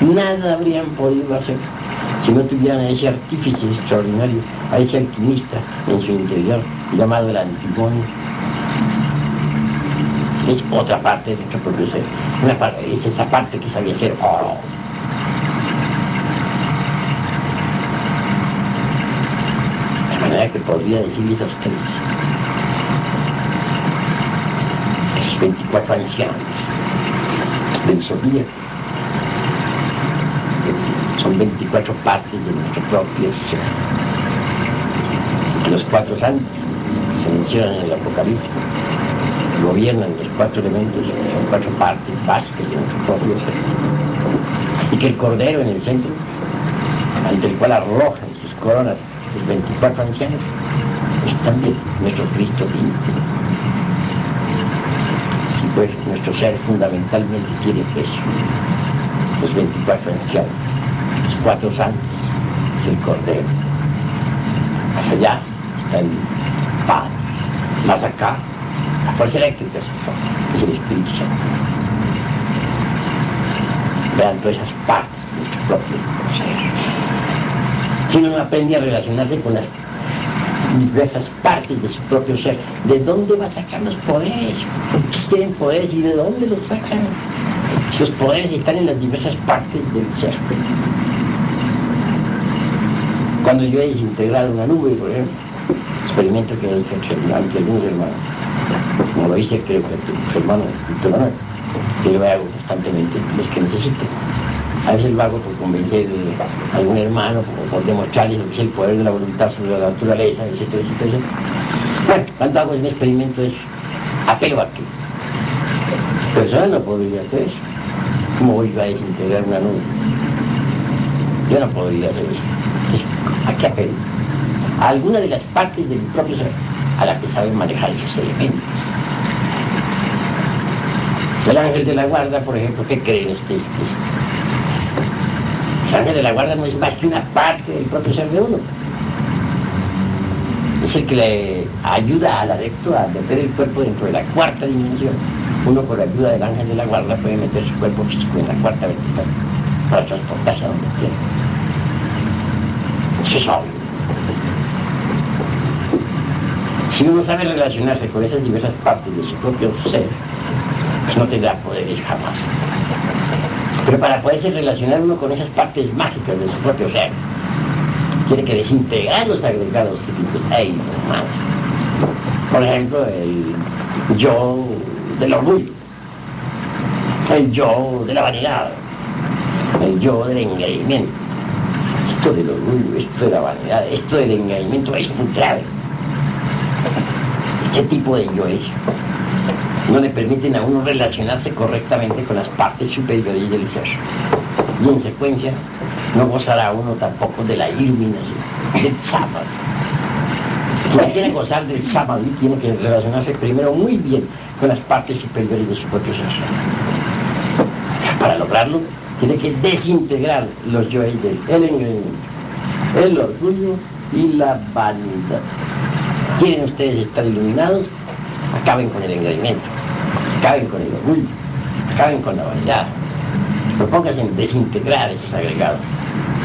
nada habrían podido hacer si no tuvieran a ese artífice extraordinario, a ese alquimista en su interior, llamado el antimonio. Es otra parte de nuestro propio ser, es esa parte que sabía ser oro. que podría decirles a ustedes. Esos 24 ancianos del zodíaco son 24 partes de nuestro propio ser. Los cuatro santos se mencionan en el Apocalipsis, gobiernan los cuatro elementos, son cuatro partes básicas de nuestro propio ser. Y que el Cordero en el centro, ante el cual arrojan sus coronas los 24 ancianos, es también nuestro Cristo íntimo. Si pues nuestro ser fundamentalmente quiere eso, los 24 ancianos, cuatro santos y el Cordero. Más allá está el Padre, más acá la fuerza eléctrica es el Espíritu Santo. Vean todas esas partes de nuestro propio ser si uno no aprende a relacionarse con las diversas partes de su propio ser, ¿de dónde va a sacar los poderes? ¿Por qué tienen poderes y de dónde los sacan? Los poderes están en las diversas partes del ser. Cuando yo he desintegrado una nube, por ejemplo, experimento que he hecho ante algunos hermanos, como lo hice creo que tu hermano, tu hermano, que yo hago constantemente, los que necesito a veces lo hago por convencer a algún hermano, por, demostrarles lo que es el poder de la voluntad sobre la naturaleza, etcétera, etcétera. Bueno, cuando hago un experimento es apego a que persona no podría hacer eso. ¿Cómo voy a desintegrar una nube? Yo no podría hacer eso. ¿A qué apelo? A alguna de las partes de mi propio ser, a la que saben manejar esos elementos. El ángel de la guarda, por ejemplo, ¿qué creen ustedes que es? El ángel de la guarda no es más que una parte del propio ser de uno. Es el que le ayuda al adepto a meter el cuerpo dentro de la cuarta dimensión. Uno por ayuda del ángel de la guarda puede meter su cuerpo físico en la cuarta vertical para transportarse a donde quiera. Obvio. Si uno sabe relacionarse con esas diversas partes de su propio ser, pues no tendrá poderes jamás. Pero para poderse relacionar uno con esas partes mágicas de su propio ser, tiene que desintegrar los agregados psíquicos. Por ejemplo, el yo del orgullo, el yo de la vanidad, el yo del engreimiento. Esto del orgullo, esto de la vanidad, esto del engreimiento es muy grave. ¿Qué tipo de yo es? no le permiten a uno relacionarse correctamente con las partes superiores del ser. Y en secuencia, no gozará uno tampoco de la iluminación, del sábado. Quien quiere gozar del sábado y tiene que relacionarse primero muy bien con las partes superiores de su propio ser. Para lograrlo, tiene que desintegrar los yoes del el engreimiento, el orgullo y la vanidad. ¿Quieren ustedes estar iluminados? Acaben con el engreimiento acaben con el orgullo, acaben con la vanidad, propónganse en desintegrar esos agregados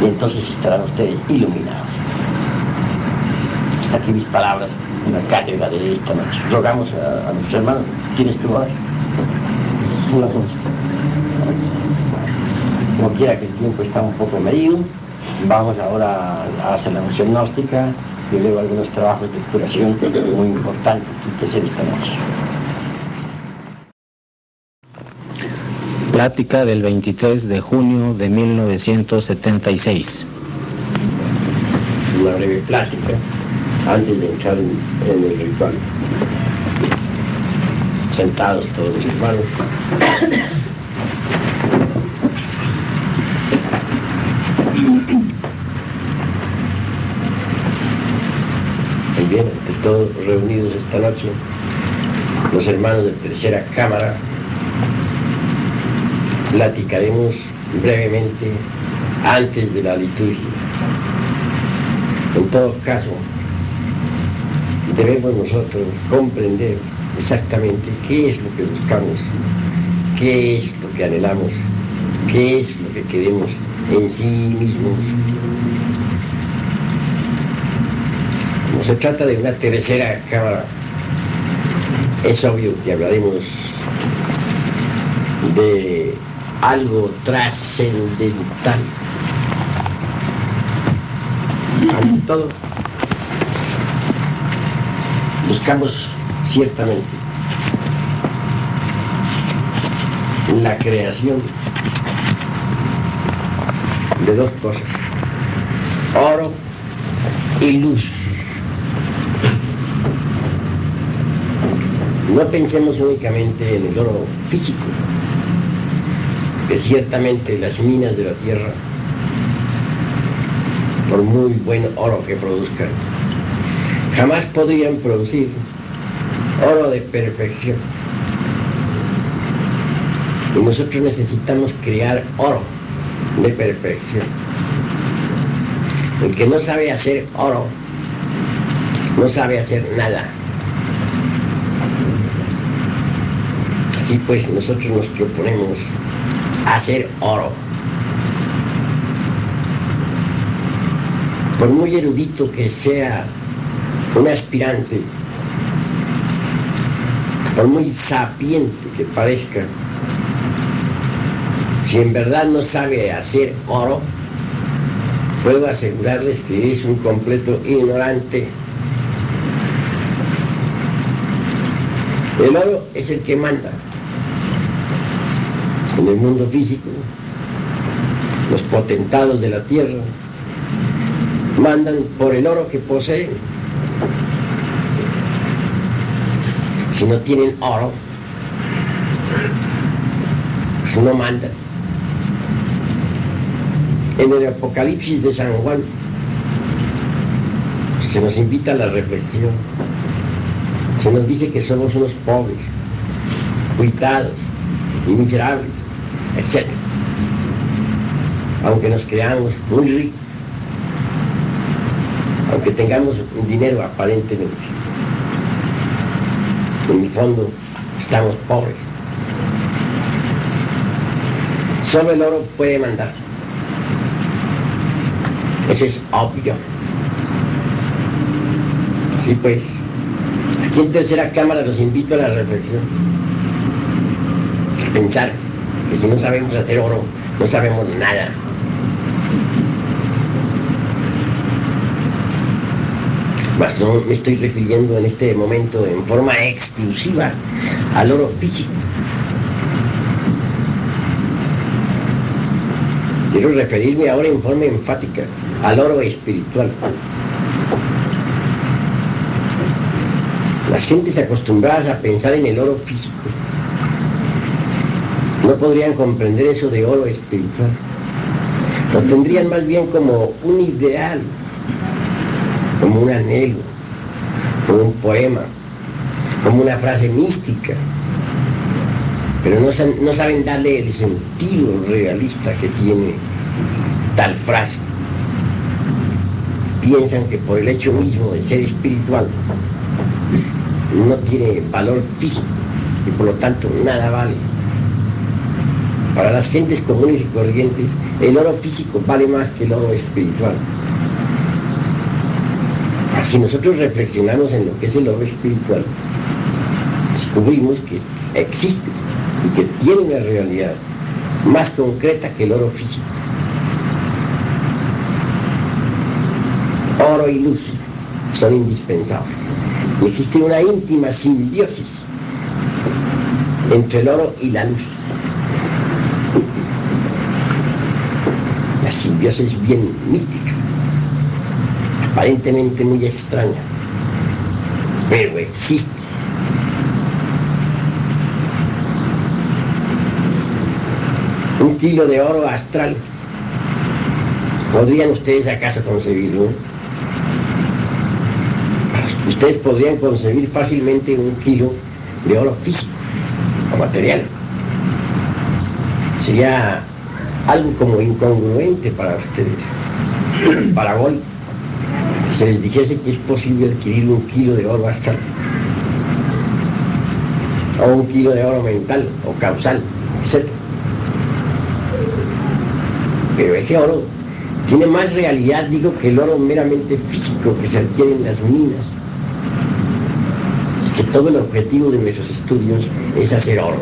y entonces estarán ustedes iluminados. aquí mis palabras en la cátedra de esta noche. Rogamos a, nuestros hermanos, ¿tienes tu voz? Como quiera que el tiempo está un poco medido, vamos ahora a hacer la noción gnóstica y luego algunos trabajos de curación muy importantes que hacer esta noche. Plática del 23 de junio de 1976. Una breve plática antes de entrar en, en el ritual. Sentados todos los hermanos. Muy bien, ante todos reunidos esta noche, los hermanos de tercera cámara, platicaremos brevemente antes de la liturgia. En todo caso, debemos nosotros comprender exactamente qué es lo que buscamos, qué es lo que anhelamos, qué es lo que queremos en sí mismos. Se trata de una tercera cámara, es obvio que hablaremos de algo trascendental. Ante todo, buscamos ciertamente la creación de dos cosas, oro y luz. No pensemos únicamente en el oro físico, que ciertamente las minas de la tierra, por muy buen oro que produzcan, jamás podrían producir oro de perfección. Y nosotros necesitamos crear oro de perfección. El que no sabe hacer oro, no sabe hacer nada. Así pues, nosotros nos proponemos hacer oro. Por muy erudito que sea un aspirante, por muy sapiente que parezca, si en verdad no sabe hacer oro, puedo asegurarles que es un completo ignorante. El oro es el que manda en el mundo físico. Los potentados de la tierra mandan por el oro que poseen. Si no tienen oro, pues no mandan. En el Apocalipsis de San Juan se nos invita a la reflexión. Se nos dice que somos unos pobres, cuitados y miserables, etc. Aunque nos creamos muy ricos, aunque tengamos un dinero aparentemente, en el fondo estamos pobres. Solo el oro puede mandar. Eso es obvio. Sí, pues, aquí en tercera cámara los invito a la reflexión. A pensar que si no sabemos hacer oro, no sabemos nada. Mas no me estoy refiriendo en este momento en forma exclusiva al oro físico. Quiero referirme ahora en forma enfática al oro espiritual. Las gentes acostumbradas a pensar en el oro físico no podrían comprender eso de oro espiritual. Lo tendrían más bien como un ideal, como un anhelo, como un poema, como una frase mística. Pero no, no saben darle el sentido realista que tiene tal frase piensan que por el hecho mismo de ser espiritual no tiene valor físico y por lo tanto nada vale. Para las gentes comunes y corrientes, el oro físico vale más que el oro espiritual. Si nosotros reflexionamos en lo que es el oro espiritual, descubrimos que existe y que tiene una realidad más concreta que el oro físico. Oro y luz son indispensables. Y existe una íntima simbiosis entre el oro y la luz. Simbiosis es bien mística, aparentemente muy extraña, pero existe. Un kilo de oro astral. ¿Podrían ustedes acaso concebirlo? Ustedes podrían concebir fácilmente un kilo de oro físico o material. Sería algo como incongruente para ustedes, [clears throat] para hoy. Se les dijese que es posible adquirir un kilo de oro astral, o un kilo de oro mental o causal, etc. Pero ese oro tiene más realidad, digo, que el oro meramente físico que se adquiere en las minas que todo el objetivo de nuestros estudios es hacer oro.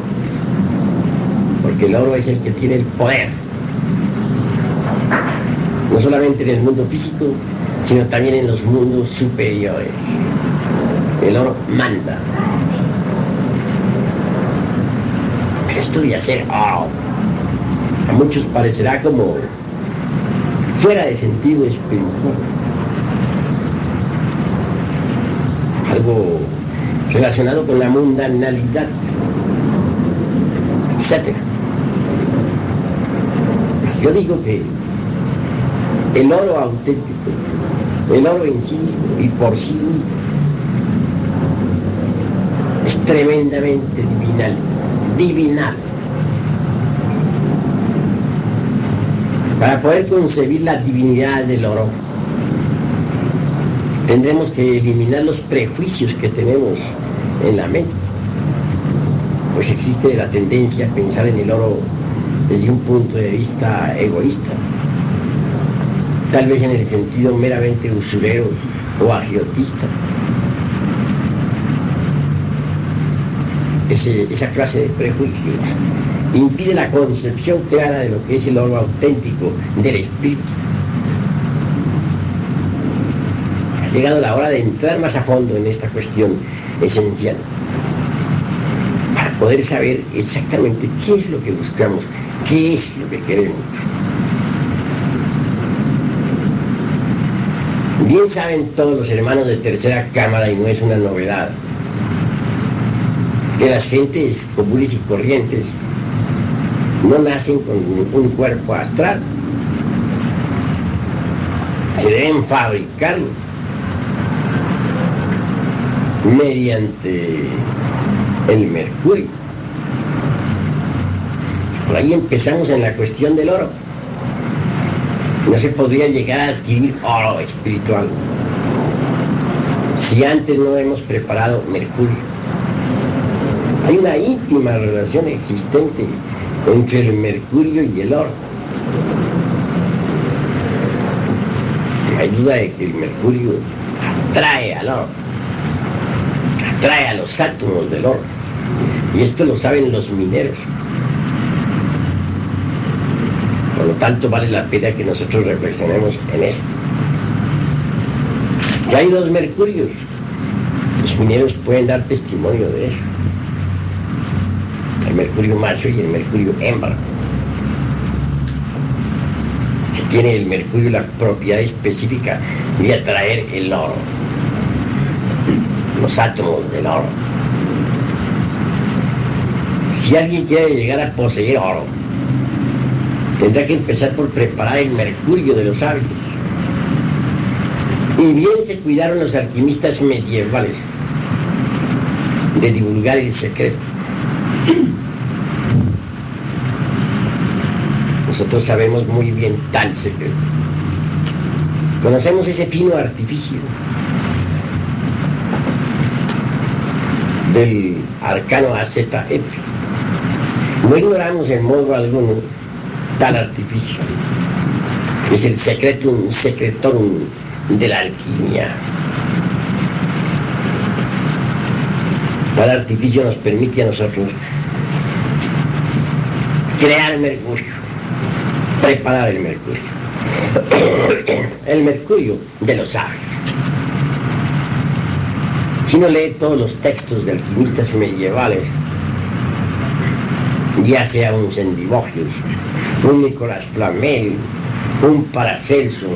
Porque el oro es el que tiene el poder. No solamente en el mundo físico, sino también en los mundos superiores. El oro manda. Pero esto de hacer oro, a muchos parecerá como fuera de sentido espiritual. Algo relacionado con la mundanalidad, etc. Yo digo que el oro auténtico, el oro en sí y por sí mismo, es tremendamente divinal, divinal. Para poder concebir la divinidad del oro, tendremos que eliminar los prejuicios que tenemos en la mente. Pues existe la tendencia a pensar en el oro desde un punto de vista egoísta, tal vez en el sentido meramente usurero o agiotista. esa clase de prejuicios impide la concepción clara de lo que es el oro auténtico del espíritu. Ha llegado la hora de entrar más a fondo en esta cuestión esencial para poder saber exactamente qué es lo que buscamos, qué es lo que queremos. Bien saben todos los hermanos de tercera cámara y no es una novedad que las gentes comunes y corrientes no nacen con un cuerpo astral, se deben fabricarlo mediante el mercurio. Por ahí empezamos en la cuestión del oro. No se podría llegar a adquirir oro espiritual si antes no hemos preparado mercurio. Hay una íntima relación existente entre el mercurio y el oro. No hay duda de que el mercurio atrae al oro trae a los átomos del oro. Y esto lo saben los mineros. Por lo tanto, vale la pena que nosotros reflexionemos en eso. Ya hay dos mercurios. Los mineros pueden dar testimonio de eso. El mercurio macho y el mercurio hembra. Que tiene el mercurio la propiedad específica de atraer el oro los átomos del oro. Si alguien quiere llegar a poseer oro, tendrá que empezar por preparar el mercurio de los sabios. Y bien se cuidaron los alquimistas medievales de divulgar el secreto. [clears throat] Nosotros sabemos muy bien tal secreto. Conocemos ese fino artificio del arcano AZF. No ignoramos en modo alguno tal artificio. Es el secretum secretorum de la alquimia. Tal artificio nos permite a nosotros crear mercurio, preparar el mercurio. El mercurio de los sabios. Si uno lee todos los textos de alquimistas medievales, ya sea un Sendivogius, un Nicolás Flamel, un Paracelso,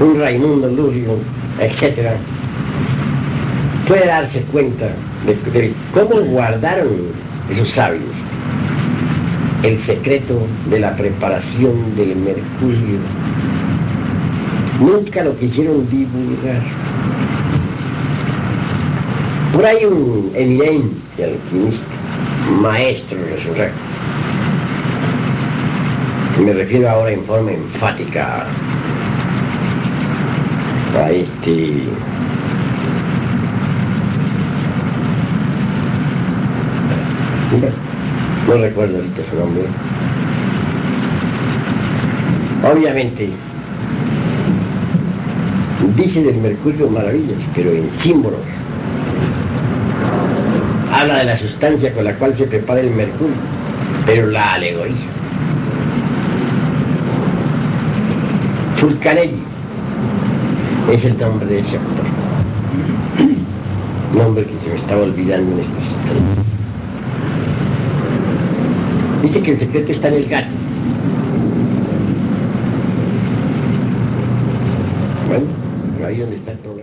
un Raimundo Lurio, etc., puede darse cuenta de, cómo guardaron esos sabios el secreto de la preparación del mercurio. Nunca lo quisieron divulgar. Por ahí un eminente alquimista, maestro resurrecto, me refiero ahora en forma enfática a este no recuerdo ahorita su nombre. Obviamente, dice del mercurio maravillas, pero en símbolos. Habla de la sustancia con la cual se prepara el mercurio, pero la alegoriza. Fulcanelli es el nombre de ese autor. [clears throat] Nombre que se me estaba olvidando en este instantes. Dice que el secreto está en el gato. Bueno, ahí donde está problema.